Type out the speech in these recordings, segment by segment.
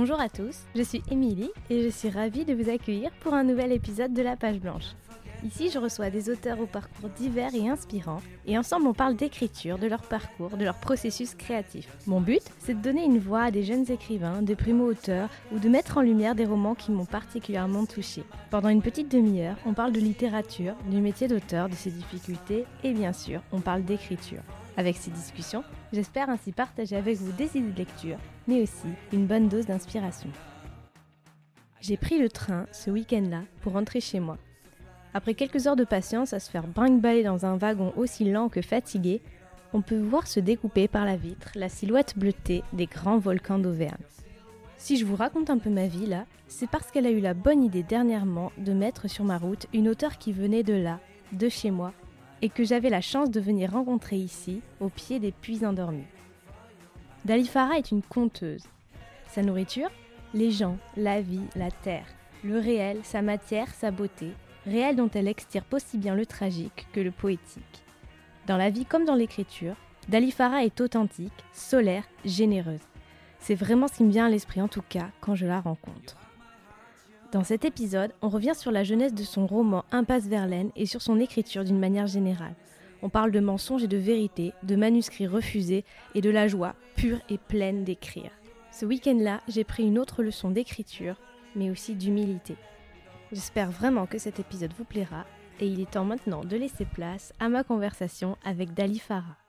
Bonjour à tous, je suis Émilie et je suis ravie de vous accueillir pour un nouvel épisode de La Page Blanche. Ici, je reçois des auteurs au parcours divers et inspirants, et ensemble on parle d'écriture, de leur parcours, de leur processus créatif. Mon but, c'est de donner une voix à des jeunes écrivains, de primo-auteurs, ou de mettre en lumière des romans qui m'ont particulièrement touchée. Pendant une petite demi-heure, on parle de littérature, du métier d'auteur, de ses difficultés, et bien sûr, on parle d'écriture. Avec ces discussions, j'espère ainsi partager avec vous des idées de lecture, mais aussi une bonne dose d'inspiration. J'ai pris le train ce week-end-là pour rentrer chez moi. Après quelques heures de patience à se faire brinque-baller dans un wagon aussi lent que fatigué, on peut voir se découper par la vitre la silhouette bleutée des grands volcans d'Auvergne. Si je vous raconte un peu ma vie là, c'est parce qu'elle a eu la bonne idée dernièrement de mettre sur ma route une auteure qui venait de là, de chez moi, et que j'avais la chance de venir rencontrer ici, au pied des puits endormis. Dalifara est une conteuse. Sa nourriture Les gens, la vie, la terre, le réel, sa matière, sa beauté, réel dont elle extirpe aussi bien le tragique que le poétique. Dans la vie comme dans l'écriture, Dalifara est authentique, solaire, généreuse. C'est vraiment ce qui me vient à l'esprit en tout cas quand je la rencontre. Dans cet épisode, on revient sur la jeunesse de son roman Impasse Verlaine et sur son écriture d'une manière générale. On parle de mensonges et de vérités, de manuscrits refusés et de la joie pure et pleine d'écrire. Ce week-end-là, j'ai pris une autre leçon d'écriture, mais aussi d'humilité. J'espère vraiment que cet épisode vous plaira et il est temps maintenant de laisser place à ma conversation avec Dali Farah.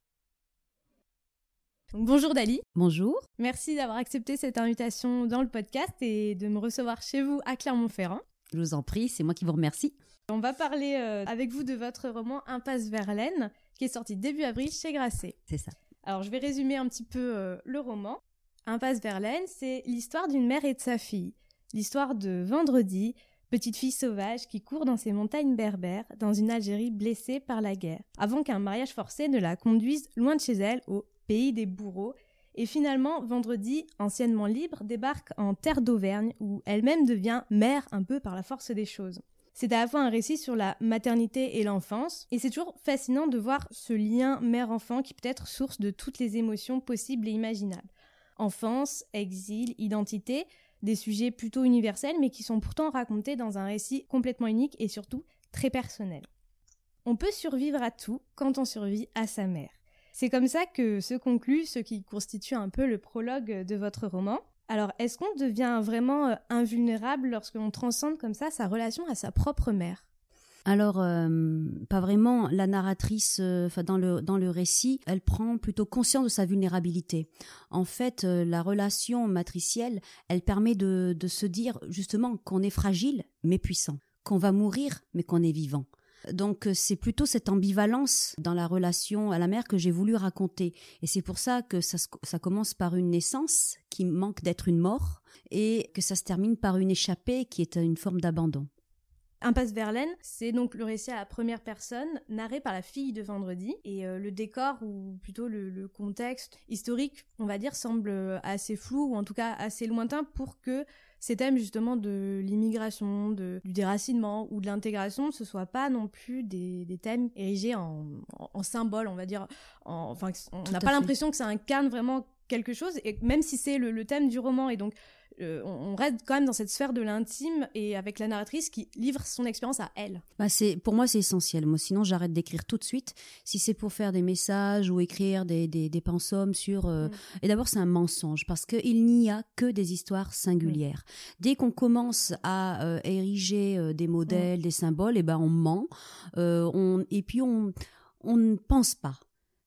Bonjour Dali. Bonjour. Merci d'avoir accepté cette invitation dans le podcast et de me recevoir chez vous à Clermont-Ferrand. Je vous en prie, c'est moi qui vous remercie. On va parler euh, avec vous de votre roman Impasse Verlaine qui est sorti début avril chez Grasset. C'est ça. Alors je vais résumer un petit peu euh, le roman. Impasse Verlaine, c'est l'histoire d'une mère et de sa fille. L'histoire de Vendredi, petite fille sauvage qui court dans ces montagnes berbères dans une Algérie blessée par la guerre, avant qu'un mariage forcé ne la conduise loin de chez elle au pays des bourreaux. Et finalement, vendredi, anciennement libre, débarque en terre d'Auvergne, où elle-même devient mère un peu par la force des choses. C'est à la fois un récit sur la maternité et l'enfance, et c'est toujours fascinant de voir ce lien mère-enfant qui peut être source de toutes les émotions possibles et imaginables. Enfance, exil, identité, des sujets plutôt universels, mais qui sont pourtant racontés dans un récit complètement unique et surtout très personnel. On peut survivre à tout quand on survit à sa mère. C'est comme ça que se conclut ce qui constitue un peu le prologue de votre roman. Alors, est-ce qu'on devient vraiment euh, invulnérable lorsqu'on transcende comme ça sa relation à sa propre mère? Alors, euh, pas vraiment. La narratrice, euh, dans le dans le récit, elle prend plutôt conscience de sa vulnérabilité. En fait, la relation matricielle, elle permet de de se dire justement qu'on est fragile mais puissant, qu'on va mourir mais qu'on est vivant. Donc euh, c'est plutôt cette ambivalence dans la relation à la mère que j'ai voulu raconter. Et c'est pour ça que ça, ça commence par une naissance qui manque d'être une mort et que ça se termine par une échappée qui est une forme d'abandon. Impasse Verlaine, c'est donc le récit à la première personne, narré par la fille de Vendredi, et euh, le décor, ou plutôt le, le, contexte historique, on va dire, semble assez flou, ou en tout cas assez lointain pour que ces thèmes justement de l'immigration, du déracinement ou de l'intégration, ce soit pas non plus des, des thèmes érigés en, en, symbole, on va dire. enfin, on n'a pas l'impression que ça incarne vraiment quelque chose, et même si c'est le, le, thème du roman, et donc euh, on, reste quand même dans cette sphère de l'intime et avec la narratrice qui livre son expérience à elle. Bah c'est pour moi c'est essentiel. Moi sinon j'arrête d'écrire tout de suite. Si c'est pour faire des messages ou écrire des des, des pensums sur euh, mm. et d'abord c'est un mensonge parce qu'il n'y a que des histoires singulières. Dès qu'on commence à euh, ériger des modèles, mm. des symboles, et eh ben on ment. on et puis on on ne pense pas.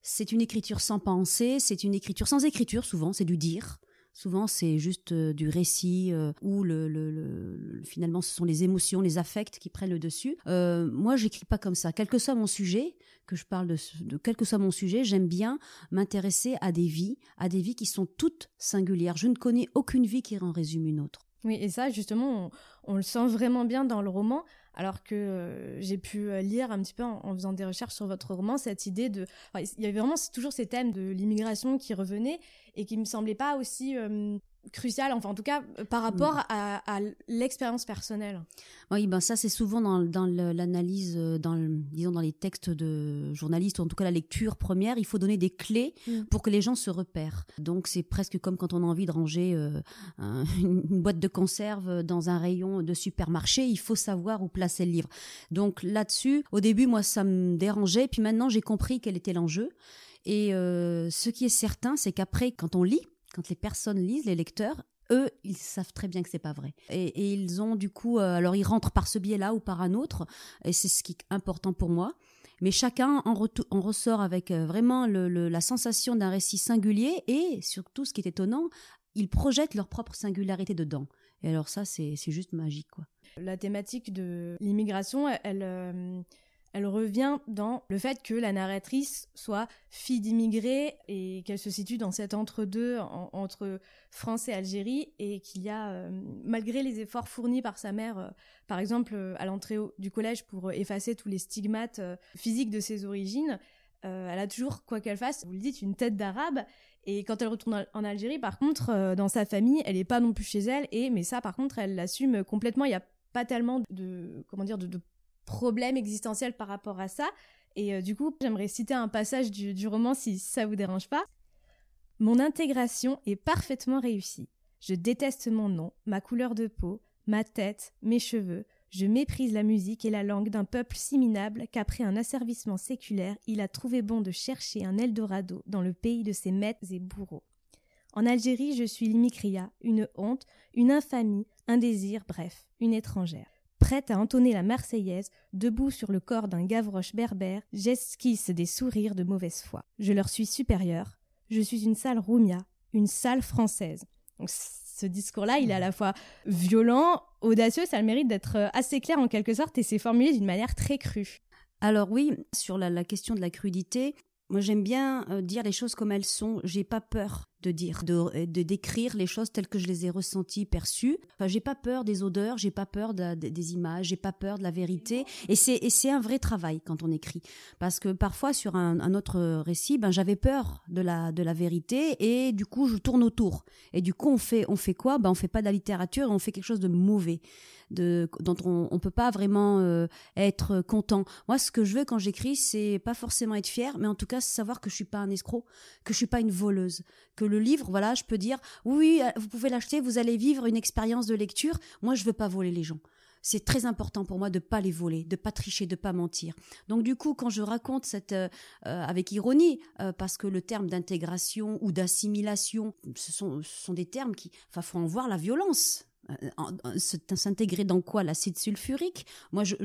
C'est une écriture sans pensée, c'est une écriture sans écriture souvent, c'est du dire. Souvent, c'est juste euh, du récit euh, où le, le, le, finalement ce sont les émotions, les affects qui prennent le dessus. Euh, moi, j'écris pas comme ça. Quel que soit mon sujet, que je parle de quel que soit mon sujet, j'aime bien m'intéresser à des vies, à des vies qui sont toutes singulières. Je ne connais aucune vie qui en résume une autre. Oui, et ça, justement, on, le sent vraiment bien dans le roman, alors que euh, j'ai pu lire un petit peu en, faisant des recherches sur votre roman cette idée de. il y avait vraiment toujours ces thèmes de l'immigration qui revenaient et qui me semblaient pas aussi euh, crucial, enfin en tout cas par rapport mm. à, l'expérience personnelle. Oui, ben ça c'est souvent dans, dans l'analyse, euh, dans disons dans les textes de journalistes ou en tout cas la lecture première, il faut donner des clés mm. pour que les gens se repèrent. Donc c'est presque comme quand on a envie de ranger euh, une boîte de conserve dans un rayon de supermarché, il faut savoir où placer le livre. Donc là-dessus, au début moi ça me dérangeait, puis maintenant j'ai compris quel était l'enjeu. Et euh, ce qui est certain, c'est qu'après, quand on lit, quand les personnes lisent, les lecteurs, eux, ils savent très bien que c'est pas vrai. Et, ils ont du coup, euh, alors ils rentrent par ce biais-là ou par un autre, et c'est ce qui est important pour moi. Mais chacun en, ressort avec euh, vraiment la sensation d'un récit singulier et surtout, ce qui est étonnant, ils projettent leur propre singularité dedans. Et alors ça, c'est juste magique, quoi. La thématique de l'immigration, elle, euh, elle revient dans le fait que la narratrice soit fille d'immigrés et qu'elle se situe dans cet entre-deux entre France et Algérie et qu'il y a, euh, malgré les efforts fournis par sa mère, euh, par exemple euh, à l'entrée du collège pour effacer tous les stigmates physiques de ses origines, elle a toujours, quoi qu'elle fasse, vous le dites, une tête d'arabe. Et quand elle retourne en Algérie, par contre, dans sa famille, elle n'est pas non plus chez elle. Et mais ça, par contre, elle l'assume complètement. Il n'y a pas tellement de comment dire de, de problème existentiel par rapport à ça. Et euh, du coup, j'aimerais citer un passage du, roman si ça vous dérange pas. Mon intégration est parfaitement réussie. Je déteste mon nom, ma couleur de peau, ma tête, mes cheveux. Je méprise la musique et la langue d'un peuple si minable qu'après un asservissement séculaire, il a trouvé bon de chercher un Eldorado dans le pays de ses maîtres et bourreaux. En Algérie, je suis l'imicria, une honte, une infamie, un désir, bref, une étrangère prête à entonner la Marseillaise, debout sur le corps d'un Gavroche berbère, j'esquisse des sourires de mauvaise foi. Je leur suis supérieure. Je suis une sale roumia, une sale française. Donc, ce discours-là, il est à la fois violent, audacieux, ça a le mérite d'être euh, assez clair en quelque sorte et c'est formulé d'une manière très crue. Alors oui, sur la, la question de la crudité, moi j'aime bien euh, dire les choses comme elles sont, j'ai pas peur de dire, de, de, décrire les choses telles que je les ai ressenties, perçues. Enfin, j'ai pas peur des odeurs, j'ai pas peur des images, j'ai pas peur de la vérité. Et c'est, c'est un vrai travail quand on écrit. Parce que parfois, sur un, autre récit, ben, j'avais peur de la, de la vérité et du coup, je tourne autour. Et du coup, on fait, on fait quoi? Ben, on fait pas de la littérature on fait quelque chose de mauvais. Dont on, on peut pas vraiment euh, être content. Moi, ce que je veux quand j'écris, c'est pas forcément être fier, mais en tout cas savoir que je suis pas un escroc, que je suis pas une voleuse, que le livre, voilà, je peux dire, oui, euh, vous pouvez l'acheter, vous allez vivre une expérience de lecture. Moi, je veux pas voler les gens. C'est très important pour moi de pas les voler, de pas tricher, de pas mentir. Donc du coup, quand je raconte cette euh, avec ironie, parce que le terme d'intégration ou d'assimilation, ce sont, ce sont des termes qui, enfin, faut en voir la violence s'intégrer dans quoi? L'acide sulfurique? Moi je,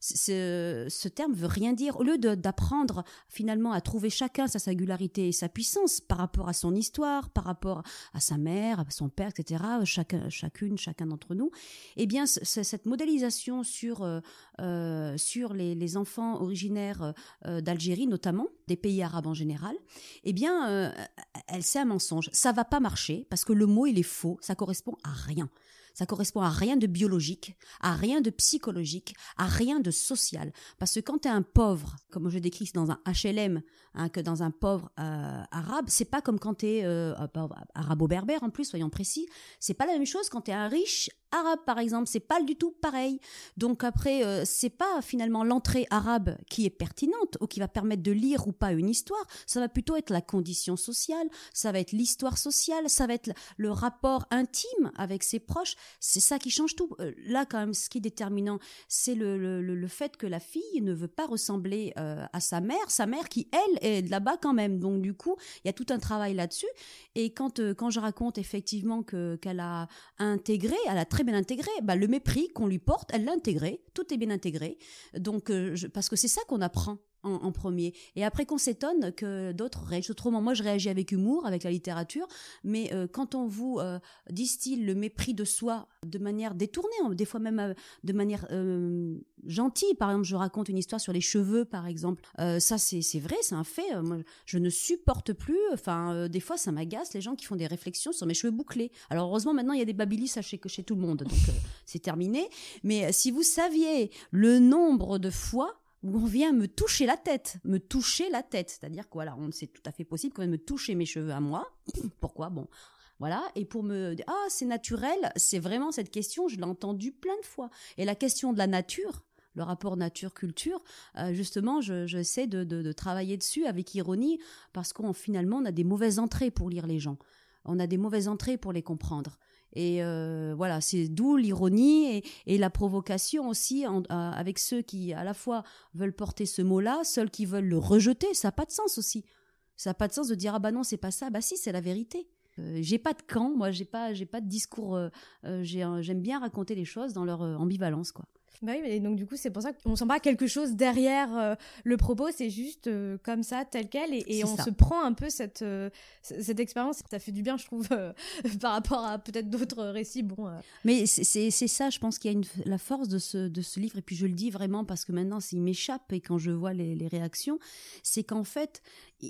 ce, ce, terme veut rien dire. Au lieu d'apprendre finalement à trouver chacun sa singularité et sa puissance par rapport à son histoire par rapport à sa mère à son père etc chacun chacune chacun d'entre nous eh bien cette modélisation sur euh, euh, sur les, enfants originaires euh, d'Algérie notamment des pays arabes en général eh bien elle c'est un mensonge. Ça va pas marcher parce que le mot il est faux. Ça correspond à rien ça correspond à rien de biologique, à rien de psychologique, à rien de social. Parce que quand tu es un pauvre, comme je décris dans un HLM, hein, que dans un pauvre euh, arabe, c'est pas comme quand tu es euh, arabo-berbère en plus, soyons précis. C'est pas la même chose quand tu es un riche arabe par exemple, c'est pas du tout pareil. Donc après euh, c'est pas finalement l'entrée arabe qui est pertinente ou qui va permettre de lire ou pas une histoire, ça va plutôt être la condition sociale, ça va être l'histoire sociale, ça va être le rapport intime avec ses proches, c'est ça qui change tout. Euh, là quand même ce qui est déterminant, c'est le, le, fait que la fille ne veut pas ressembler euh, à sa mère, sa mère qui elle est là-bas quand même. Donc du coup, il y a tout un travail là-dessus et quand quand je raconte effectivement que qu'elle a intégré, elle a très bien intégré. Bah, le mépris qu'on lui porte, elle l'a intégré. Tout est bien intégré. Donc, euh, parce que c'est ça qu'on apprend en, premier. Et après qu'on s'étonne que d'autres réagissent autrement. Moi, je réagis avec humour, avec la littérature, mais euh, quand on vous euh, distille le mépris de soi de manière détournée, hein, des fois même euh, de manière gentille, par exemple, je raconte une histoire sur les cheveux, par exemple, ça c'est vrai, c'est un fait. Moi, je ne supporte plus, enfin, des fois ça m'agace les gens qui font des réflexions sur mes cheveux bouclés. Alors heureusement maintenant il y a des babilis chez, chez tout le monde, donc c'est terminé. Mais si vous saviez le nombre de fois où on vient me toucher la tête, me toucher la tête. C'est-à-dire que voilà, c'est tout à fait possible quand même me toucher mes cheveux à moi. Pourquoi? Bon, Voilà, et pour me dire, ah, c'est naturel, c'est vraiment cette question, je l'ai entendue plein de fois. Et la question de la nature, le rapport nature-culture, euh, justement, j'essaie de, de, travailler dessus avec ironie, parce qu'on finalement, on a des mauvaises entrées pour lire les gens. On a des mauvaises entrées pour les comprendre. Et euh, voilà, c'est d'où l'ironie et, la provocation aussi avec ceux qui à la fois veulent porter ce mot-là, ceux qui veulent le rejeter. Ça n'a pas de sens aussi. Ça n'a pas de sens de dire ah bah non c'est pas ça. Bah si c'est la vérité. Euh, j'ai pas de camp, moi j'ai pas j'ai pas de discours. Euh, j'aime bien raconter les choses dans leur ambivalence quoi. Bah oui, mais donc du coup, c'est pour ça qu'on sent pas quelque chose derrière euh, le propos, c'est juste euh, comme ça, tel quel, et, on se prend un peu cette, euh, cette expérience. Ça fait du bien, je trouve, par rapport à peut-être d'autres récits. Bon, Mais c'est ça, je pense qu'il y a une, la force de ce, de ce livre, et puis je le dis vraiment parce que maintenant, s'il m'échappe, et quand je vois les, les réactions, c'est qu'en fait,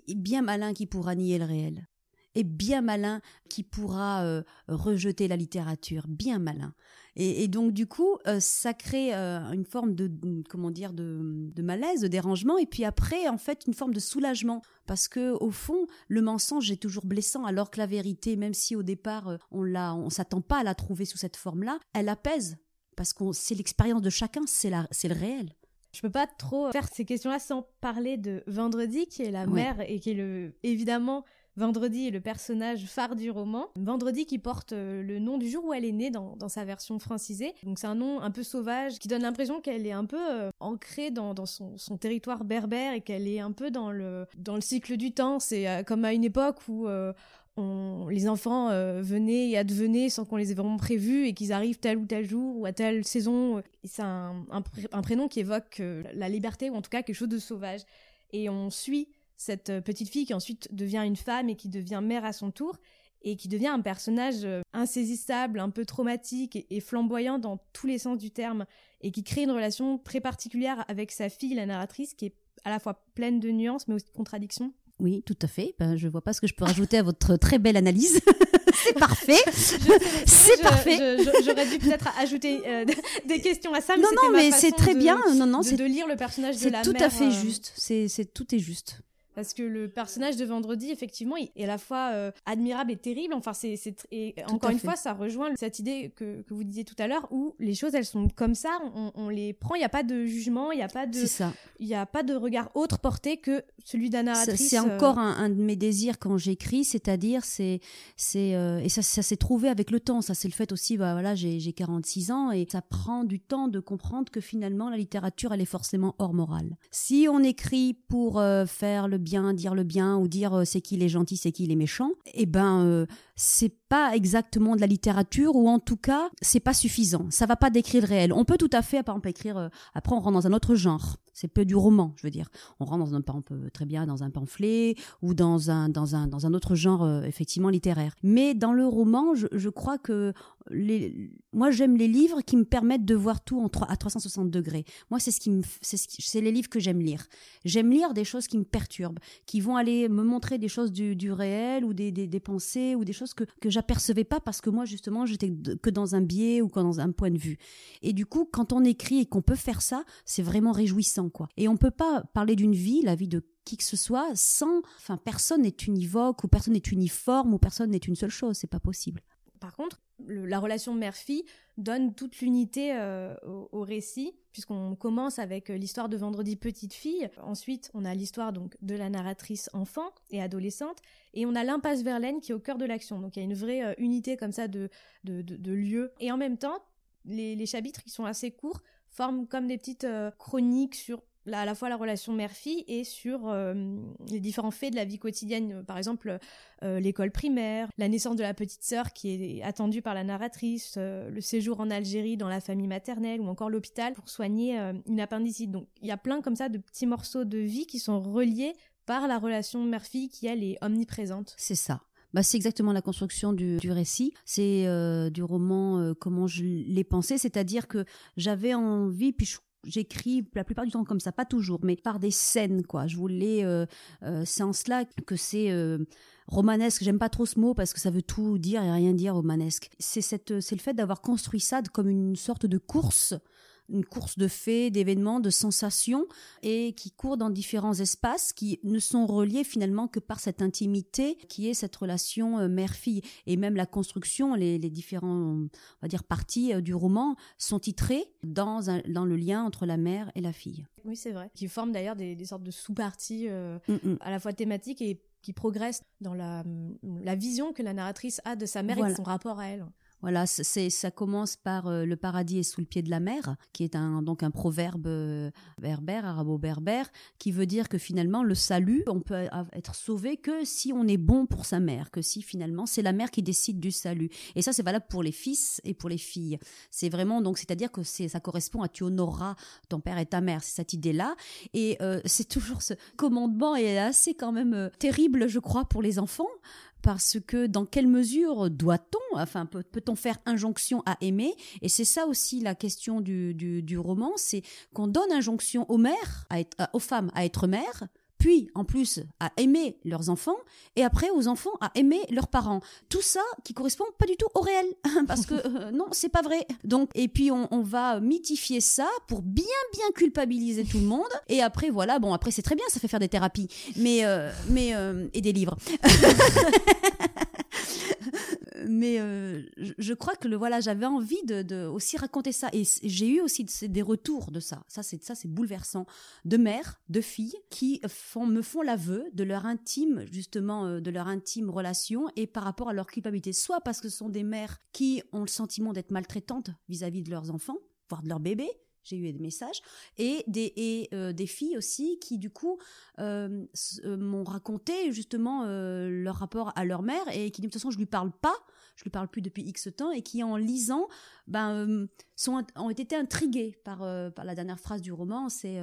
bien malin qui pourra nier le réel et bien malin qui pourra rejeter la littérature, bien malin. Et, donc du coup, euh, ça crée euh, une forme de, comment dire de, malaise, de dérangement, et puis après, en fait, une forme de soulagement, parce que au fond, le mensonge est toujours blessant, alors que la vérité, même si au départ euh, on l'a, on s'attend pas à la trouver sous cette forme-là, elle apaise, parce que c'est l'expérience de chacun, c'est la, c'est le réel. Je peux pas trop faire ces questions-là sans parler de Vendredi, qui est la mère et qui est le, évidemment Vendredi est le personnage phare du roman. Vendredi qui porte euh, le nom du jour où elle est née dans, sa version francisée. Donc c'est un nom un peu sauvage qui donne l'impression qu'elle est un peu euh, ancrée dans, son, territoire berbère et qu'elle est un peu dans le, cycle du temps. C'est euh, comme à une époque où les enfants venaient et advenaient sans qu'on les ait vraiment prévus et qu'ils arrivent tel ou tel jour ou à telle saison. C'est un, prénom qui évoque la liberté ou en tout cas quelque chose de sauvage. Et on suit cette euh, petite fille qui ensuite devient une femme et qui devient mère à son tour et qui devient un personnage euh, insaisissable, un peu traumatique et flamboyant dans tous les sens du terme et qui crée une relation très particulière avec sa fille, la narratrice, qui est à la fois pleine de nuances mais aussi de contradictions. Oui, tout à fait. Ben, je vois pas ce que je peux rajouter à votre très belle analyse. c'est parfait. C'est parfait. J'aurais dû peut-être ajouter euh, des questions à ça. Mais non, non, mais c'est très bien. Non, non, c'est de lire le personnage de la mère. C'est tout à fait juste. C'est tout est juste parce que le personnage de Vendredi, effectivement, est à la fois euh, admirable et terrible. Enfin, c'est, et encore une fois, ça rejoint cette idée que, que vous disiez tout à l'heure, où les choses, elles sont comme ça, on, les prend, il n'y a pas de jugement, il n'y a pas de, il a pas de regard autre porté que celui d'un narratrice. C'est encore un, de mes désirs quand j'écris, c'est-à-dire, c'est, c'est, euh, et ça, ça s'est trouvé avec le temps. Ça, c'est le fait aussi, bah voilà, j'ai, j'ai 46 ans et ça prend du temps de comprendre que finalement, la littérature, elle est forcément hors morale. Si on écrit pour euh, faire le bien, dire le bien ou dire euh, c'est qui les gentils, c'est qui les méchants, eh ben euh, c'est pas exactement de la littérature ou en tout cas c'est pas suffisant. Ça va pas décrire le réel. On peut tout à fait, par exemple, écrire. Euh, après, on rentre dans un autre genre. C'est peu du roman, je veux dire. On rentre dans un, on très bien dans un pamphlet ou dans un dans un dans un autre genre effectivement littéraire. Mais dans le roman, je, crois que les, moi j'aime les livres qui me permettent de voir tout en 3, à 360 degrés. Moi c'est ce qui me c'est les livres que j'aime lire. J'aime lire des choses qui me perturbent, qui vont aller me montrer des choses du, du réel ou des, des, des, pensées ou des choses que que j'apercevais pas parce que moi justement j'étais que dans un biais ou dans un point de vue. Et du coup quand on écrit et qu'on peut faire ça, c'est vraiment réjouissant Et on peut pas parler d'une vie, la vie de qui que ce soit sans enfin personne n'est univoque ou personne n'est uniforme ou personne n'est une seule chose, c'est pas possible. Par contre, la relation mère-fille donne toute l'unité euh, au, récit, puisqu'on commence avec euh, l'histoire de Vendredi petite fille. Ensuite, on a l'histoire donc de la narratrice enfant et adolescente, et on a l'impasse Verlaine qui est au cœur de l'action. Donc il y a une vraie euh, unité comme ça de, de, de, lieux. Et en même temps, les, chapitres qui sont assez courts forment comme des petites chroniques sur à la fois la relation mère-fille et sur euh, les différents faits de la vie quotidienne. Par exemple, euh, l'école primaire, la naissance de la petite sœur qui est attendue par la narratrice, euh, le séjour en Algérie dans la famille maternelle ou encore l'hôpital pour soigner une appendicite. Donc il y a plein comme ça de petits morceaux de vie qui sont reliés par la relation mère-fille qui, elle, est omniprésente. C'est ça. Bah, c'est exactement la construction du, du récit. C'est du roman comment je l'ai pensé, c'est-à-dire que j'avais envie, puis j'écris la plupart du temps comme ça, pas toujours, mais par des scènes, quoi. Je voulais, euh, euh, c'est en cela que c'est euh, romanesque. J'aime pas trop ce mot parce que ça veut tout dire et rien dire romanesque. C'est cette, c'est le fait d'avoir construit ça comme une sorte de course une course de faits, d'événements, de sensations, et qui court dans différents espaces qui ne sont reliés finalement que par cette intimité qui est cette relation euh, mère-fille. Et même la construction, les, les différents, on va dire, parties euh, du roman sont titrées dans, un, dans le lien entre la mère et la fille. Oui, c'est vrai. Qui forment d'ailleurs des, des sortes de sous-parties euh, mm -mm. à la fois thématiques et qui progressent dans la, la vision que la narratrice a de sa mère voilà. et de son rapport à elle. Voilà, c'est ça commence par euh, le paradis est sous le pied de la mer, qui est un donc un proverbe euh, berbère, arabo-berbère, qui veut dire que finalement le salut, on peut être sauvé que si on est bon pour sa mère, que si finalement c'est la mère qui décide du salut. Et ça c'est valable pour les fils et pour les filles. C'est vraiment donc c'est-à-dire que ça correspond à tu honoreras ton père et ta mère, c'est cette idée-là. Et euh, c'est toujours ce commandement est assez quand même terrible, je crois, pour les enfants parce que dans quelle mesure doit-on, enfin peut-on faire injonction à aimer? Et c'est ça aussi la question du, roman, c'est qu'on donne injonction aux mères, aux femmes à être mères, puis en plus à aimer leurs enfants, et après aux enfants à aimer leurs parents. Tout ça qui correspond pas du tout au réel, parce que euh, non, c'est pas vrai. Donc et puis on, on, va mythifier ça pour bien bien culpabiliser tout le monde, et après voilà, bon après c'est très bien, ça fait faire des thérapies, mais euh, mais euh, et des livres. mais euh, je crois que le voilà, j'avais envie de, de, aussi raconter ça. Et j'ai eu aussi des retours de ça. Ça c'est ça c'est bouleversant. De mères, de filles qui font me font l'aveu de leur intime justement euh, de leur intime relation et par rapport à leur culpabilité, soit parce que ce sont des mères qui ont le sentiment d'être maltraitantes vis-à-vis -vis de leurs enfants, voire de leurs bébés, j'ai eu des messages et des et euh, des filles aussi qui du coup euh, euh, m'ont raconté justement leur rapport à leur mère et qui de toute façon je lui parle pas. Je lui parle plus depuis X temps et qui en lisant ben sont ont été intrigués par par la dernière phrase du roman. C'est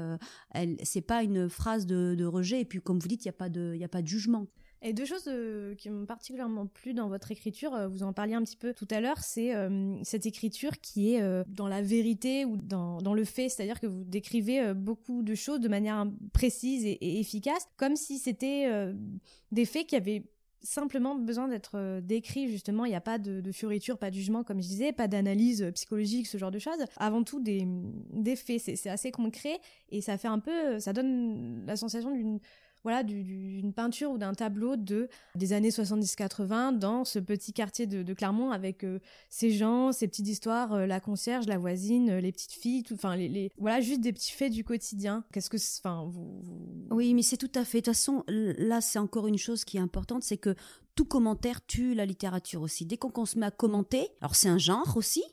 elle c'est pas une phrase de, de rejet et puis comme vous dites il y a pas de il y a pas de jugement et deux choses euh, qui m'ont particulièrement plu dans votre écriture, euh, vous en parliez un petit peu tout à l'heure, c'est euh, cette écriture qui est dans la vérité ou dans, le fait, c'est-à-dire que vous décrivez beaucoup de choses de manière précise et, efficace, comme si c'était des faits qui avaient simplement besoin d'être décrits justement. Il n'y a pas de, de fioriture pas de jugement comme je disais pas d'analyse psychologique ce genre de choses. Avant tout des, des faits c'est assez concret et ça fait un peu ça donne la sensation d'une voilà d'une peinture ou d'un tableau de des années 70-80 dans ce petit quartier de, de Clermont avec euh, ces gens, ces petites histoires, euh, la concierge, la voisine, euh, les petites filles, tout, enfin les, les, voilà juste des petits faits du quotidien. Qu'est-ce que, enfin vous, vous, Oui, mais c'est tout à fait. De toute façon, là c'est encore une chose qui est importante, c'est que tout commentaire tue la littérature aussi. Dès qu'on se met à commenter, alors c'est un genre aussi,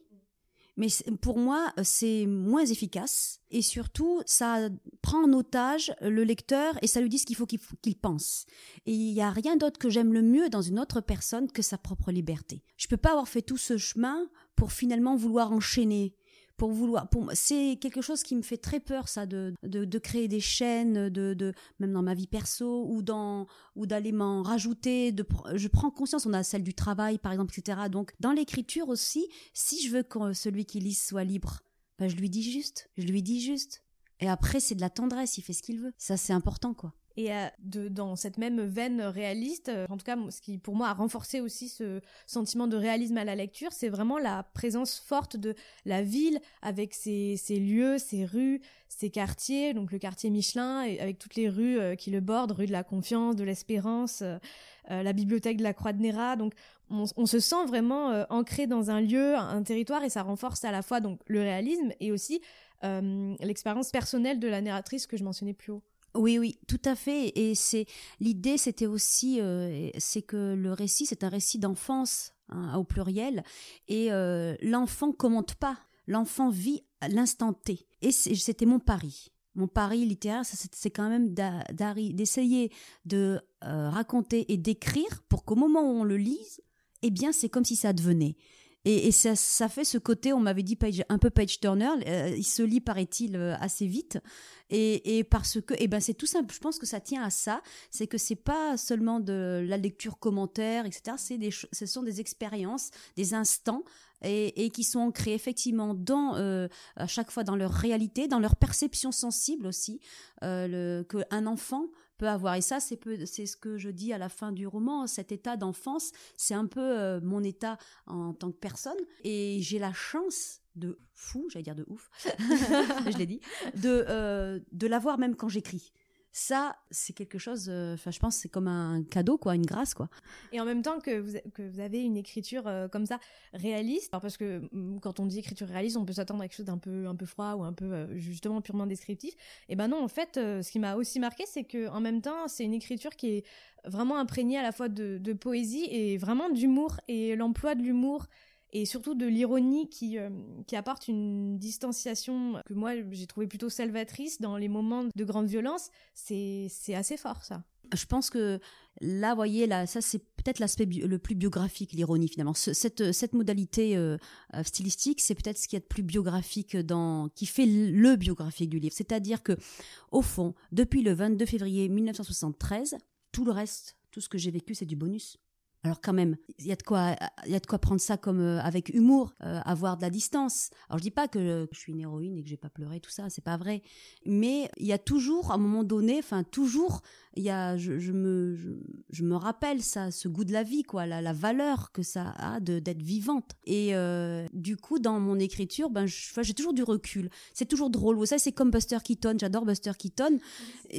mais pour moi, c'est moins efficace et surtout, ça prend en otage le lecteur et ça lui dit ce qu'il faut qu'il qu pense. Et il n'y a rien d'autre que j'aime le mieux dans une autre personne que sa propre liberté. Je peux pas avoir fait tout ce chemin pour finalement vouloir enchaîner pour vouloir pour c'est quelque chose qui me fait très peur ça de de, créer des chaînes de, de même dans ma vie perso ou dans ou d'aller m'en rajouter de je prends conscience on a celle du travail par exemple etc donc dans l'écriture aussi si je veux que celui qui lit soit libre ben je lui dis juste je lui dis juste. Et après c'est de la tendresse il fait ce qu'il veut. Ça c'est important quoi et euh, dans cette même veine réaliste, euh, en tout cas, ce qui pour moi a renforcé aussi ce sentiment de réalisme à la lecture, c'est vraiment la présence forte de la ville avec ses, lieux, ses rues, ses quartiers, donc le quartier Michelin, avec toutes les rues euh, qui le bordent, rue de la Confiance, de l'Espérance, la bibliothèque de la Croix de Néra. Donc on, se sent vraiment ancré dans un lieu, un territoire, et ça renforce à la fois donc le réalisme et aussi l'expérience personnelle de la narratrice que je mentionnais plus haut. Oui, oui, tout à fait. Et c'est l'idée, c'était aussi, euh, c'est que le récit, c'est un récit d'enfance hein, au pluriel, et euh, l'enfant commente pas. L'enfant vit l'instant T. Et c'était mon pari. Mon pari littéraire, c'est quand même d'essayer de euh, raconter et d'écrire pour qu'au moment où on le lise, eh bien, c'est comme si ça devenait. Et, ça, fait ce côté, on m'avait dit page, un peu page turner, euh, il se lit, paraît-il, euh, assez vite. Et, parce que, et eh ben c'est tout simple, je pense que ça tient à ça, c'est que c'est pas seulement de la lecture commentaire, etc. C'est des, ce sont des expériences, des instants et, qui sont ancrés effectivement dans euh, à chaque fois dans leur réalité, dans leur perception sensible aussi, euh, enfant peut avoir. Et ça, c'est ce que je dis à la fin du roman. Cet état d'enfance, c'est un peu euh, mon état en tant que personne. Et j'ai la chance de fou, j'allais dire de ouf, je l'ai dit, de, euh, de l'avoir même quand j'écris ça c'est quelque chose euh, je pense c'est comme un cadeau quoi une grâce quoi. Et en même temps que vous, avez une écriture euh, comme ça réaliste parce que mm, quand on dit écriture réaliste on peut s'attendre à quelque chose d'un peu un peu froid ou un peu euh, justement purement descriptif. Et ben non en fait ce qui m'a aussi marqué c'est que en même temps c'est une écriture qui est vraiment imprégnée à la fois de poésie et vraiment d'humour. Et l'emploi de l'humour et surtout de l'ironie qui, euh, qui apporte une distanciation que moi j'ai trouvé plutôt salvatrice dans les moments de grande violence. C'est assez fort ça. Je pense que là, voyez, là, ça c'est peut-être l'aspect le plus biographique, l'ironie finalement. cette, modalité euh, euh, stylistique, c'est peut-être ce qui est le plus biographique dans, qui fait le biographique du livre. C'est-à-dire que, au fond, depuis le 22 février 1973, tout le reste, tout ce que j'ai vécu, c'est du bonus. Alors quand même, il y a de quoi, il y a de quoi prendre ça comme euh, avec humour, euh, avoir de la distance. Alors je dis pas que, je suis une héroïne et que j'ai pas pleuré tout ça, c'est pas vrai. Mais il y a toujours, à un moment donné, enfin toujours, il y a, je, me, je, me rappelle ça, ce goût de la vie, quoi, la, valeur que ça a de d'être vivante. Et euh, du coup, dans mon écriture, ben, j'ai toujours du recul. C'est toujours drôle. Vous savez, c'est comme Buster Keaton. J'adore Buster Keaton.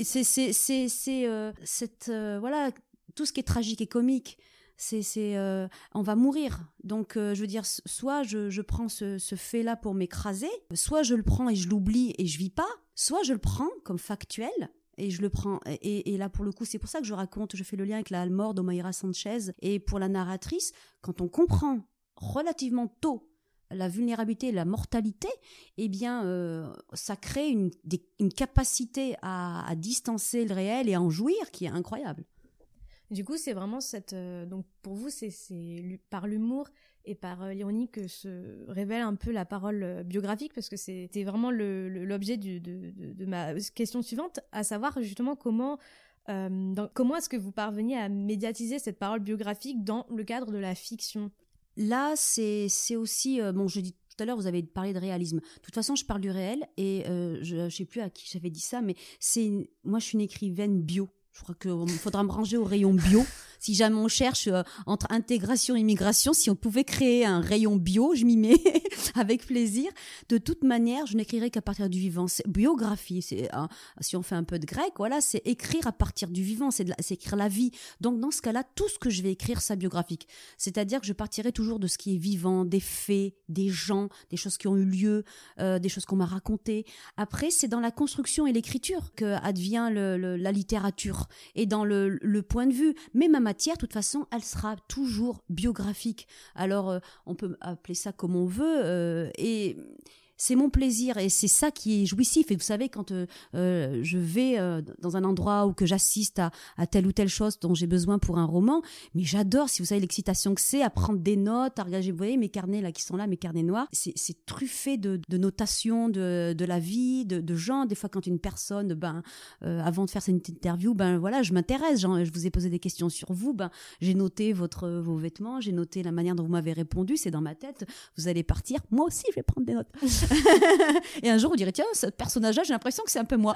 C'est, c'est, c'est, c'est voilà, tout ce qui est tragique et comique c'est euh, on va mourir donc euh, je veux dire soit je, prends ce, fait là pour m'écraser soit je le prends et je l'oublie et je vis pas soit je le prends comme factuel et je le prends et, là pour le coup c'est pour ça que je raconte je fais le lien avec la mort d'Omaira Sanchez et pour la narratrice quand on comprend relativement tôt la vulnérabilité la mortalité, eh bien, euh, ça crée une, capacité à, distancer le réel et à en jouir qui est incroyable. Du coup, c'est vraiment cette. Euh, donc, pour vous, c'est par l'humour et par euh, l'ironie que se révèle un peu la parole euh, biographique, parce que c'était vraiment l'objet de, ma question suivante, à savoir justement comment. comment est-ce que vous parveniez à médiatiser cette parole biographique dans le cadre de la fiction? Là, c'est aussi. bon, je dis tout à l'heure, vous avez parlé de réalisme. De toute façon, je parle du réel et je ne sais plus à qui j'avais dit ça, mais c'est moi, je suis une écrivaine bio. Je crois qu'il faudra me ranger au rayon bio si jamais on cherche euh, entre intégration et immigration, si on pouvait créer un rayon bio, je m'y mets avec plaisir. De toute manière, je n'écrirai qu'à partir du vivant. Biographie, c'est si on fait un peu de grec, voilà, c'est écrire à partir du vivant, c'est écrire la vie. Donc dans ce cas-là, tout ce que je vais écrire, c'est biographique. C'est-à-dire que je partirai toujours de ce qui est vivant, des faits, des gens, des choses qui ont eu lieu, euh, des choses qu'on m'a racontées. Après, c'est dans la construction et l'écriture que advient la littérature et dans le, point de vue. Mais ma de toute façon, elle sera toujours biographique. Alors, euh, on peut appeler ça comme on veut. Euh, et c'est mon plaisir et c'est ça qui est jouissif. Et vous savez, quand euh, euh, je vais euh, dans un endroit ou que j'assiste à, à, telle ou telle chose dont j'ai besoin pour un roman, mais j'adore, si vous savez l'excitation que c'est, à prendre des notes, à regarder, vous voyez mes carnets là qui sont là, mes carnets noirs, c'est truffé de, de, notations de, de la vie, de, de, gens. Des fois, quand une personne, ben, avant de faire cette interview, ben voilà, je m'intéresse, je vous ai posé des questions sur vous, ben, j'ai noté votre, vos vêtements, j'ai noté la manière dont vous m'avez répondu, c'est dans ma tête, vous allez partir, moi aussi je vais prendre des notes. et un jour, on dirait, tiens, ce personnage-là, j'ai l'impression que c'est un peu moi.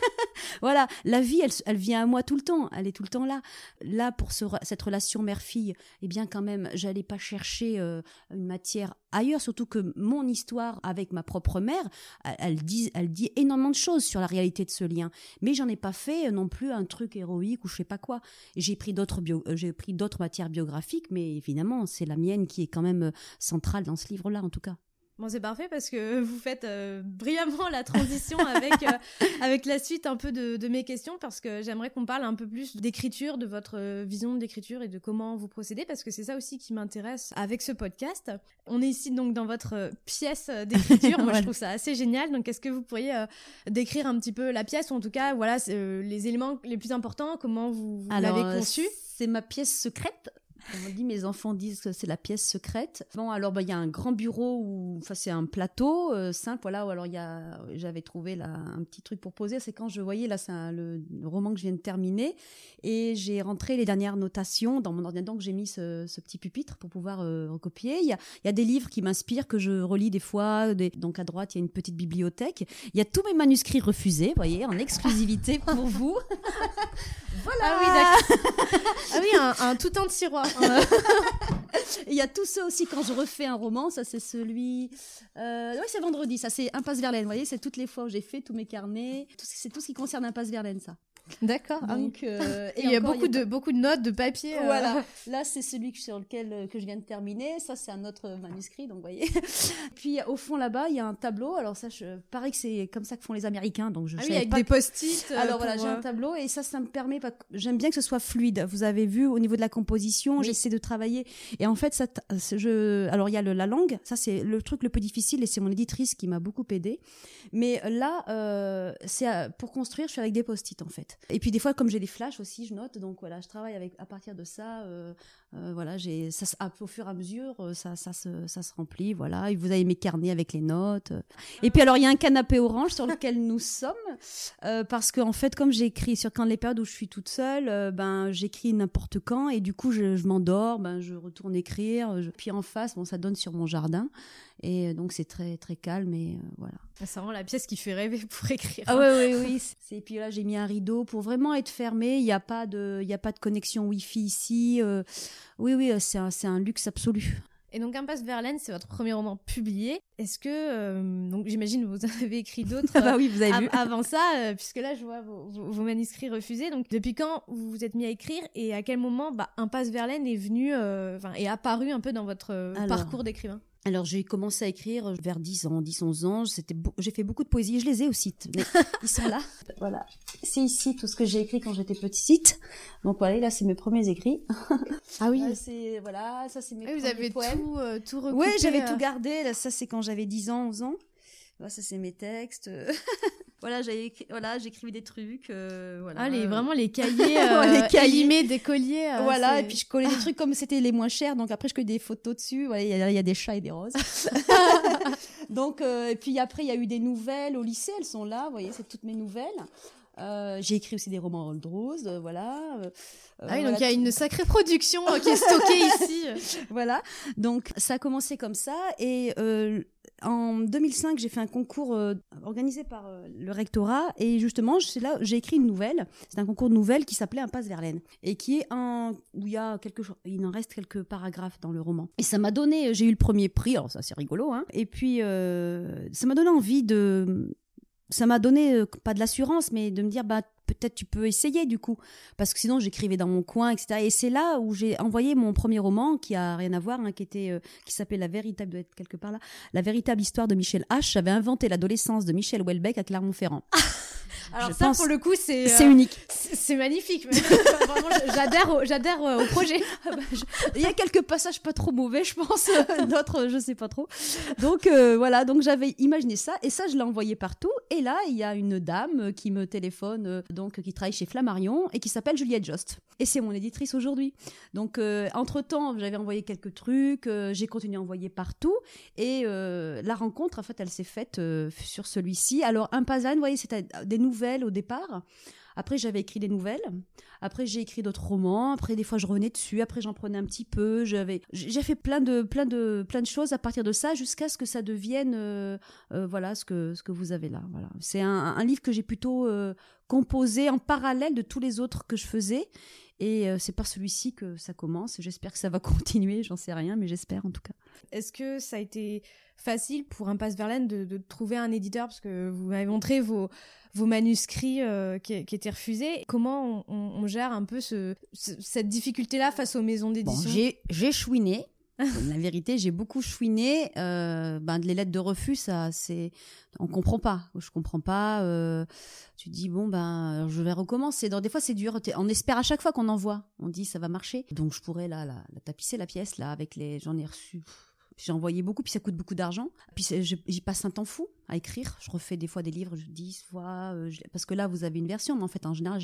voilà, la vie, elle, elle, vient à moi tout le temps, elle est tout le temps là. Là, pour cette relation mère-fille, eh bien, quand même, j'allais pas chercher euh, une matière ailleurs, surtout que mon histoire avec ma propre mère, elle, dit, elle dit énormément de choses sur la réalité de ce lien. Mais j'en ai pas fait non plus un truc héroïque ou je sais pas quoi. J'ai pris d'autres euh, j'ai pris d'autres matières biographiques, mais évidemment, c'est la mienne qui est quand même euh, centrale dans ce livre-là, en tout cas. Bon, c'est parfait parce que vous faites euh, brillamment la transition avec, euh, avec la suite un peu de, de mes questions parce que j'aimerais qu'on parle un peu plus d'écriture, de votre euh, vision d'écriture et de comment vous procédez parce que c'est ça aussi qui m'intéresse avec ce podcast. On est ici donc dans votre pièce d'écriture. Moi, je trouve ça assez génial. Donc, est-ce que vous pourriez décrire un petit peu la pièce ou en tout cas, voilà, les éléments les plus importants, comment vous, vous l'avez conçue? C'est ma pièce secrète on dit, mes enfants disent que c'est la pièce secrète. Bon, alors bah, il y a un grand bureau où, enfin c'est un plateau euh, simple, voilà. Où alors il y a, j'avais trouvé là un petit truc pour poser. C'est quand je voyais là, c'est le, roman que je viens de terminer, et j'ai rentré les dernières notations dans mon ordinateur. Donc j'ai mis ce, petit pupitre pour pouvoir euh, recopier. Il y a, y a, des livres qui m'inspirent que je relis des fois. donc à droite il y a une petite bibliothèque. Il y a tous mes manuscrits refusés, vous voyez, en exclusivité pour vous. voilà. Ah oui, d'accord. ah oui, un, un tout un tiroir. Il y a tout ça aussi quand je refais un roman. Ça, c'est celui. Euh, oui, c'est vendredi. Ça, c'est Impasse Verlaine. Vous voyez, c'est toutes les fois où j'ai fait tous mes carnets. C'est tout ce qui concerne Impasse Verlaine, ça. D'accord. Ah Donc, euh, et il y a beaucoup de beaucoup de notes, de papier. Euh. Voilà. Là, c'est celui sur lequel euh, que je viens de terminer. Ça, c'est un autre manuscrit. Donc, voyez. Puis au fond là-bas, il y a un tableau. Alors ça, je pareil que c'est comme ça que font les Américains. Donc je. Ah oui, avec des post-it. Alors voilà, j'ai un tableau et ça, ça me permet. J'aime bien que ce soit fluide. Vous avez vu au niveau de la composition, j'essaie de travailler. Et en fait, ça, je. Alors il y a la langue. Ça, c'est le truc le plus difficile et c'est mon éditrice qui m'a beaucoup aidé. Mais là, c'est pour construire, je suis avec des post-it en fait. Et puis des fois, comme j'ai des flashs aussi, je note. Donc voilà, je travaille avec à partir de ça. Euh, euh, voilà, j'ai ça au fur et à mesure, euh, ça, ça, se, ça se remplit. Voilà, et vous avez mes carnets avec les notes. Et puis alors, il y a un canapé orange sur lequel nous sommes parce qu'en en fait, comme j'écris sur quand les périodes où je suis toute seule, ben j'écris n'importe quand et du coup, je, je m'endors, ben je retourne écrire. Je... Puis en face, bon, ça donne sur mon jardin. Et donc c'est très très calme et voilà. C'est vraiment la pièce qui fait rêver pour écrire. Ah oui oui oui. Et puis là j'ai mis un rideau pour vraiment être fermé. Il n'y a pas de il y a pas de connexion Wi-Fi ici. Oui oui c'est un, un luxe absolu. Et donc Impasse Verlaine, c'est votre premier roman publié. Est-ce que euh, donc j'imagine vous en avez écrit d'autres ah bah oui, vous avez vu. avant ça, euh, puisque là je vois vos, vos, manuscrits refusés. Donc depuis quand vous vous êtes mis à écrire et à quel moment bah, Impasse Verlaine est venu, euh, enfin est apparu un peu dans votre parcours d'écrivain? Alors j'ai commencé à écrire vers 10 ans, 10 11 ans, c'était j'ai fait beaucoup de poésie, je les ai aussi. ils sont là. Voilà. C'est ici tout ce que j'ai écrit quand j'étais petite. Donc voilà, là c'est mes premiers écrits. Ah oui. c'est voilà, ça c'est mes oui, Vous avez poèmes. tout euh, tout recoupé. Oui, j'avais tout euh. gardé. Là ça c'est quand j'avais 10 ans, 11 ans. Là, ça c'est mes textes. voilà, j'ai voilà, j'écrivais des trucs. Euh, voilà. Ah, les, vraiment les cahiers, euh, les cahiers. des colliers. Euh, voilà, et puis je collais des trucs comme c'était les moins chers, donc après je collais des photos dessus. Voilà, il y, a des chats et des roses. donc, et puis après il y a eu des nouvelles au lycée, elles sont là, vous voyez, c'est toutes mes nouvelles. J'ai écrit aussi des romans Old Rose, voilà. ah oui, donc il y a une sacrée production qui est stockée ici. voilà, donc ça a commencé comme ça et en 2005, j'ai fait un concours euh, organisé par euh, le rectorat et justement, c'est là j'ai écrit une nouvelle. C'est un concours de nouvelles qui s'appelait Impasse Verlaine et qui est un où il y a quelque il en reste quelques paragraphes dans le roman. Et ça m'a donné, j'ai eu le premier prix, alors ça c'est rigolo, hein. Et puis euh, ça m'a donné envie de ça m'a donné pas de l'assurance mais de me dire bah peut-être tu peux essayer du coup. Parce que sinon j'écrivais dans mon coin etc et c'est là où j'ai envoyé mon premier roman qui a rien à voir hein, qui était euh, qui s'appelait la véritable doit être quelque part là la véritable histoire de Michel H. J'avais inventé l'adolescence de Michel Houellebecq à Clermont-Ferrand. Alors ça pour le coup c'est euh, unique. c'est magnifique j'adhère j'adhère au, projet. Ah bah, il y a quelques passages pas trop mauvais je pense d'autres je sais pas trop. Donc euh, voilà donc j'avais imaginé ça et ça je l'ai envoyé partout. Et là il y a une dame qui me téléphone donc qui travaille chez Flammarion et qui s'appelle Juliette Jost. Et c'est mon éditrice aujourd'hui. Donc euh, entre temps, j'avais envoyé quelques trucs, euh, j'ai continué à envoyer partout et euh, la rencontre en fait, elle s'est faite sur celui-ci. Alors un vous voyez, c'était des nouvelles au départ. Après, j'avais écrit des nouvelles. Après, j'ai écrit d'autres romans. Après, des fois, je revenais dessus. Après, j'en prenais un petit peu. J'avais, j'ai fait plein de, plein de, plein de choses à partir de ça, jusqu'à ce que ça devienne, euh, euh, voilà, ce que, ce que vous avez là. Voilà. C'est un, livre que j'ai plutôt euh, composé en parallèle de tous les autres que je faisais. Et c'est par celui-ci que ça commence. J'espère que ça va continuer. J'en sais rien, mais j'espère en tout cas. Est-ce que ça a été facile pour Impasse Verlaine de, de trouver un éditeur? Parce que vous m'avez montré vos vos manuscrits euh, qui, étaient refusés. Comment on, gère un peu ce, cette difficulté-là face aux maisons d'édition? J'ai chouiné. La vérité, j'ai beaucoup chouiné. Euh, ben, les lettres de refus, ça, c'est, on comprend pas. Je comprends pas. Euh, tu dis bon ben, je vais recommencer. des fois, c'est dur. On espère à chaque fois qu'on envoie. On dit ça va marcher. Donc je pourrais là, la tapisser la pièce là avec les. J'en ai reçu J'en voyais beaucoup, puis ça coûte beaucoup d'argent. Puis j'y passe un temps fou à écrire. Je refais des fois des livres, dix fois, euh, parce que là vous avez une version, mais en fait en général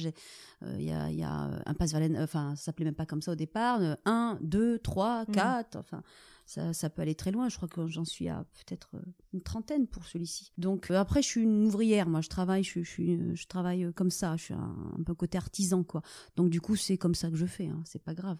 euh, il y, a, y, a, un passe Valen, enfin ça s'appelait même pas comme ça au départ, euh, un, deux, trois, mmh. quatre, enfin ça, ça, peut aller très loin. Je crois que j'en suis à peut-être une trentaine pour celui-ci. Donc après, je suis une ouvrière. Moi, je travaille, je, je, je travaille comme ça. Je suis un, un, peu côté artisan, quoi. Donc du coup, c'est comme ça que je fais. Hein. C'est pas grave.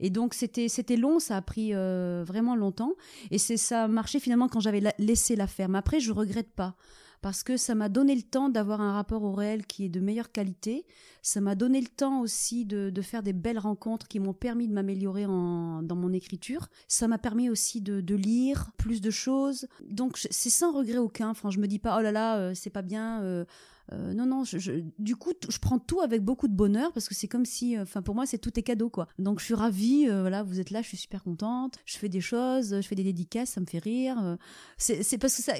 Et donc c'était c'était long, ça a pris euh, vraiment longtemps. Et c'est ça a marché finalement quand j'avais laissé la ferme. Après, je regrette pas parce que ça m'a donné le temps d'avoir un rapport au réel qui est de meilleure qualité. Ça m'a donné le temps aussi de, faire des belles rencontres qui m'ont permis de m'améliorer dans mon écriture. Ça m'a permis aussi de, lire plus de choses. Donc c'est sans regret aucun. Enfin, je me dis pas oh là là, euh, c'est pas bien. Euh, euh, non, non, je, du coup, je prends tout avec beaucoup de bonheur parce que c'est comme si, euh, enfin, pour moi, c'est tout est cadeau, quoi. Donc, je suis ravie, euh, voilà, vous êtes là, je suis super contente. Je fais des choses, je fais des dédicaces, ça me fait rire. c'est parce que ça,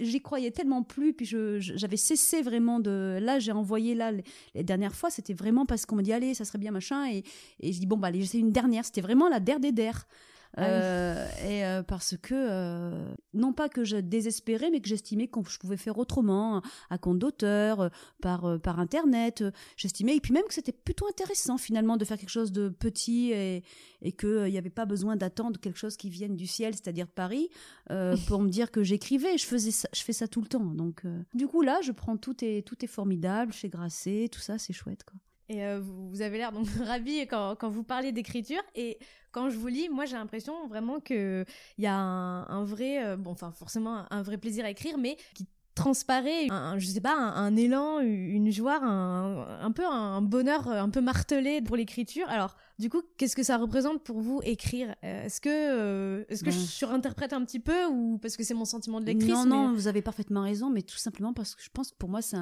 j'y croyais tellement plus, puis j'avais cessé vraiment de. Là, j'ai envoyé là les, dernières fois, c'était vraiment parce qu'on me dit allez, ça serait bien machin, et, et je dis bon bah allez, j'essaie une dernière. C'était vraiment la der des der. Ah euh, et euh, parce que euh, non pas que je désespérais, mais que j'estimais que je pouvais faire autrement, à compte d'auteur, par par internet. J'estimais et puis même que c'était plutôt intéressant finalement de faire quelque chose de petit et et que il n'y avait pas besoin d'attendre quelque chose qui vienne du ciel, c'est-à-dire de Paris, pour me dire que j'écrivais. Je faisais ça, je fais ça tout le temps. Donc du coup là, je prends tout est tout est formidable chez Grasset, tout ça c'est chouette quoi. Et vous, avez l'air donc ravi quand, quand vous parlez d'écriture. Et quand je vous lis, moi j'ai l'impression vraiment qu'il y a un, vrai, euh, bon, enfin forcément un vrai plaisir à écrire, mais qui transparaît, un, je sais pas, un, élan, une joie, un, peu un bonheur un peu martelé pour l'écriture. Alors, du coup, qu'est-ce que ça représente pour vous écrire? Euh, Est-ce que, euh, est-ce que je surinterprète un petit peu ou parce que c'est mon sentiment de lectrice Non, non, vous avez parfaitement raison, mais tout simplement parce que je pense que pour moi c'est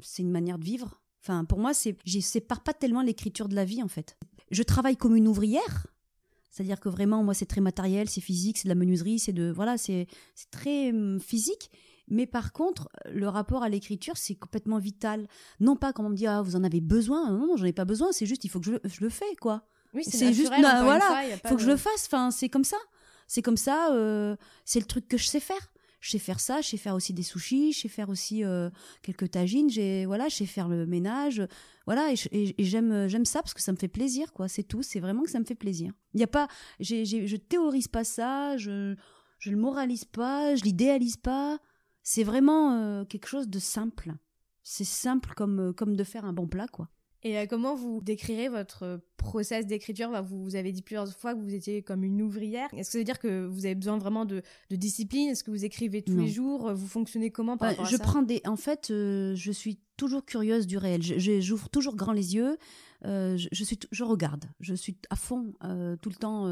c'est une manière de vivre. Enfin, pour moi, c'est, je sépare pas tellement l'écriture de la vie en fait. Je travaille comme une ouvrière, c'est-à-dire que vraiment, moi, c'est très matériel, c'est physique, c'est de la menuiserie, c'est de voilà, c'est très hum, physique. Mais par contre, le rapport à l'écriture, c'est complètement vital. Non pas quand on me dit ah vous en avez besoin, non, non j'en ai pas besoin. C'est juste il faut que je, je le fais quoi. Oui, c'est juste voilà, il faut que je le fasse. Enfin, c'est comme ça. C'est comme ça. Euh, c'est le truc que je sais faire je sais faire ça, je sais faire aussi des sushis, je sais faire aussi euh, quelques tagines, j'ai voilà, je sais faire le ménage, voilà, et, j'aime j'aime ça parce que ça me fait plaisir quoi, c'est tout, c'est vraiment que ça me fait plaisir. Il y a pas, je théorise pas ça, je je le moralise pas, je l'idéalise pas, c'est vraiment euh, quelque chose de simple. C'est simple comme euh, comme de faire un bon plat quoi. Et euh, comment vous décrirez votre process d'écriture? Vous, vous avez dit plusieurs fois que vous étiez comme une ouvrière. Est-ce que ça veut dire que vous avez besoin vraiment de, de discipline? Est-ce que vous écrivez tous les jours? Vous fonctionnez comment par rapport je prends des. En fait, euh, je suis toujours curieuse du réel. J'ouvre toujours grand les yeux. Euh, je, suis, je regarde. Je suis à fond tout le temps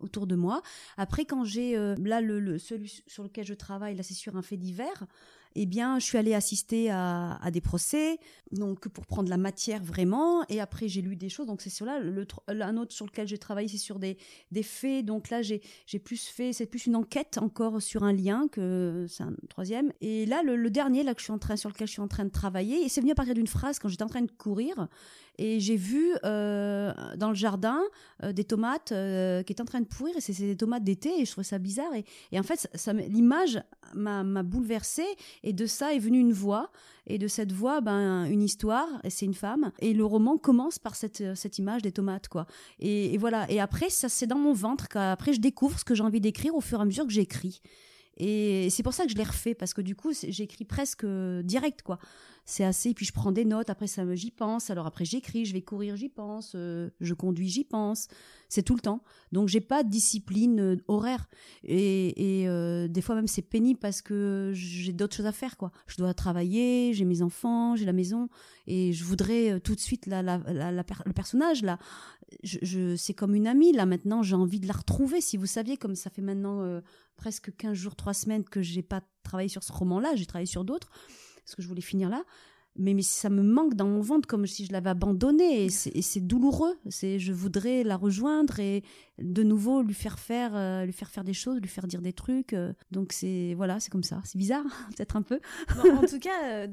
autour de moi. Après, quand j'ai là le, le, celui sur lequel je travaille, là c'est sur un fait divers eh bien, je suis allée assister à, des procès, donc pour prendre la matière vraiment. Et après, j'ai lu des choses. Donc c'est sur là. Le, un autre sur lequel j'ai travaillé, c'est sur des, des faits. Donc là, j'ai j'ai plus fait, c'est plus une enquête encore sur un lien que c'est un troisième. Et là, le, le, dernier là que je suis en train, sur lequel je suis en train de travailler, et c'est venu à partir d'une phrase quand j'étais en train de courir et j'ai vu euh, dans le jardin euh, des tomates euh, qui étaient en train de pourrir et c'est des tomates d'été et je trouvais ça bizarre et, et en fait ça, l'image m'a bouleversée et de ça est venue une voix. Et de cette voix ben une histoire et c'est une femme. Et le roman commence par cette cette image des tomates quoi. Et, et voilà. Et après ça c'est dans mon ventre qu'après je découvre ce que j'ai envie d'écrire au fur et à mesure que j'écris et c'est pour ça que je l'ai refait parce que du coup j'écris presque direct quoi c'est assez. Puis je prends des notes. Après ça, j'y pense. Alors après j'écris, je vais courir, j'y pense. Euh, je conduis, j'y pense. C'est tout le temps. Donc j'ai pas de discipline euh, horaire. Et, euh, des fois même c'est pénible parce que j'ai d'autres choses à faire quoi. Je dois travailler, j'ai mes enfants, j'ai la maison et je voudrais tout de suite la, la, le personnage là. Je, c'est comme une amie là maintenant. J'ai envie de la retrouver. Si vous saviez comme ça fait maintenant presque 15 jours, 3 semaines que j'ai pas travaillé sur ce roman là. J'ai travaillé sur d'autres parce que je voulais finir là. Mais, mais ça me manque dans mon ventre comme si je l'avais abandonnée et c'est douloureux. C'est je voudrais la rejoindre et de nouveau lui faire faire euh, lui faire faire des choses, lui faire dire des trucs. Euh. donc c'est voilà, c'est comme ça. C'est bizarre peut-être un peu. en tout cas, euh,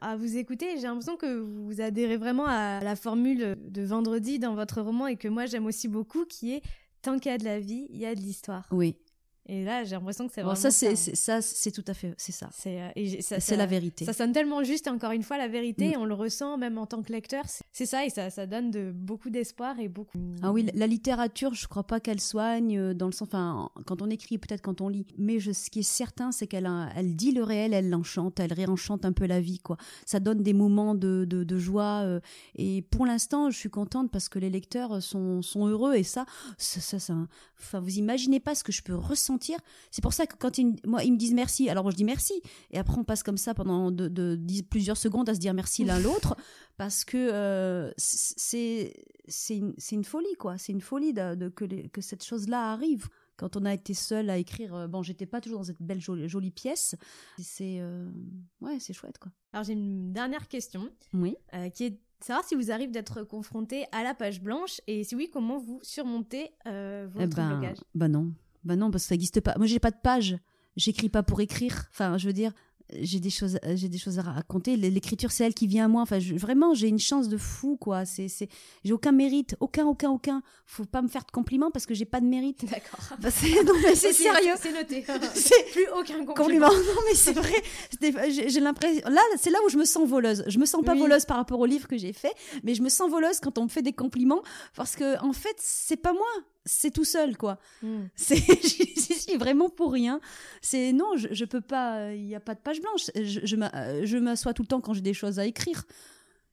à vous écouter, j'ai l'impression que vous adhérez vraiment à la formule de vendredi dans votre roman et que moi j'aime aussi beaucoup, qui est tant qu'il y a de la vie, il y a de l'histoire. Oui. Et là, j'ai l'impression que c'est Bon, vraiment ça, c'est ça. c'est- ça, c'est tout à fait, c'est ça. C'est euh, la vérité. Ça sonne tellement juste, et encore une fois, la vérité, Mm. et on le ressent même en tant que lecteur. C'est- ça, et ça, ça donne de, beaucoup d'espoir et beaucoup. Ah oui, la- littérature, je crois pas qu'elle soigne euh, dans le sens, enfin, quand on écrit, peut-être quand on lit. Mais je, ce qui est certain, c'est qu'elle a- elle dit le réel, elle l'enchante, elle réenchante un peu la vie, quoi. Ça donne des moments de, de, de joie. euh, et pour l'instant, je suis contente parce que les lecteurs sont, sont heureux. Et ça, ça, ça, ça- enfin, vous imaginez pas ce que je peux ressentir. C'est pour ça que quand ils, me- moi, ils me disent merci, alors moi je dis merci. Et après, on passe comme ça pendant de, de- dix- plusieurs secondes à se dire merci l'un l'autre parce que euh, c'est c'est une, folie quoi. C'est une folie de, de- que, les- que cette chose là arrive. Quand on a été seul à écrire euh, bon j'étais pas toujours dans cette belle jolie, jolie pièce. C'est euh, ouais c'est chouette quoi. Alors, j'ai une dernière question, oui. euh, qui est de savoir si vous arrivez d'être confronté à la page blanche, et si oui, comment vous surmontez euh, votre eh ben, blocage? bah non bah non parce que ça n'existe pas. Moi j'ai pas de page. J'écris pas pour écrire. Enfin je veux dire j'ai des choses j'ai des choses à raconter. L'écriture c'est elle qui vient à moi. Enfin je- vraiment j'ai une chance de fou quoi. C'est c'est j'ai aucun mérite. Aucun aucun aucun. Faut pas me faire de compliments parce que j'ai pas de mérite. D'accord. Bah, c'est- non mais c'est sérieux. C'est noté. C'est- plus aucun compliment. compliment. Non mais c'est vrai. J'ai j'ai l'impression là c'est là où je me sens voleuse. Je me sens pas Oui. voleuse par rapport au livre que j'ai fait mais je me sens voleuse quand on me fait des compliments parce que en fait c'est pas moi c'est tout seul quoi Mm. c'est suis vraiment pour rien c'est non je, je peux pas il y a pas de page blanche je, je m'a- euh, je m'assois tout le temps quand j'ai des choses à écrire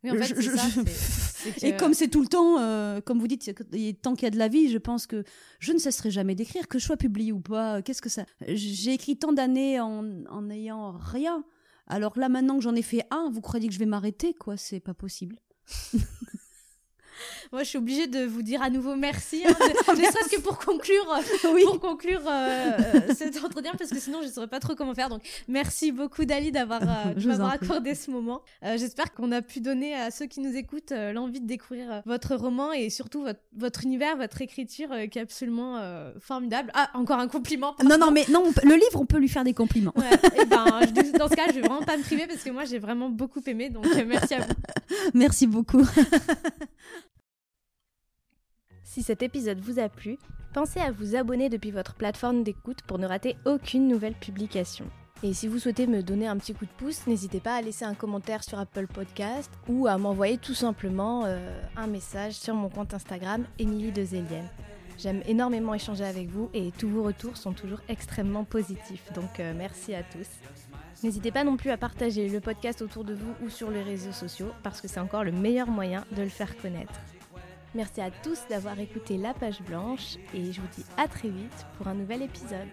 Oui, en fait, Je- et comme c'est tout le temps, euh, comme vous dites, tant qu'il y a de la vie, je pense que je ne cesserai jamais d'écrire, que je sois publié ou pas. Qu'est-ce que ça J'ai écrit tant d'années en, en ayant rien. Alors là, maintenant que j'en ai fait un, vous croyez que je vais m'arrêter Quoi, c'est pas possible. Moi, je suis obligée de vous dire à nouveau merci, hein, ne, ne serait-ce que pour conclure, euh, Oui. pour conclure euh, euh, cet entretien, parce que sinon, je ne saurais pas trop comment faire. Donc, merci beaucoup, Dali, d'avoir euh, de accordé ce moment. Euh, J'espère qu'on a pu donner à ceux qui nous écoutent l'envie de découvrir votre roman et surtout votre, votre univers, votre écriture qui est absolument formidable. Ah, encore un compliment. Non, non, mais non, le livre, on peut lui faire des compliments. Ouais, et ben, je- dans ce cas, je vais vraiment pas me priver parce que moi, j'ai vraiment beaucoup aimé. Donc, merci à vous. Merci beaucoup. Si cet épisode vous a plu, pensez à vous abonner depuis votre plateforme d'écoute pour ne rater aucune nouvelle publication. Et si vous souhaitez me donner un petit coup de pouce, n'hésitez pas à laisser un commentaire sur Apple Podcast ou à m'envoyer tout simplement euh, un message sur mon compte Instagram, Émilie de Zélienne. J'aime énormément échanger avec vous et tous vos retours sont toujours extrêmement positifs, donc euh, merci à tous. N'hésitez pas non plus à partager le podcast autour de vous ou sur les réseaux sociaux parce que c'est encore le meilleur moyen de le faire connaître. Merci à tous d'avoir écouté La Page Blanche et je vous dis à très vite pour un nouvel épisode.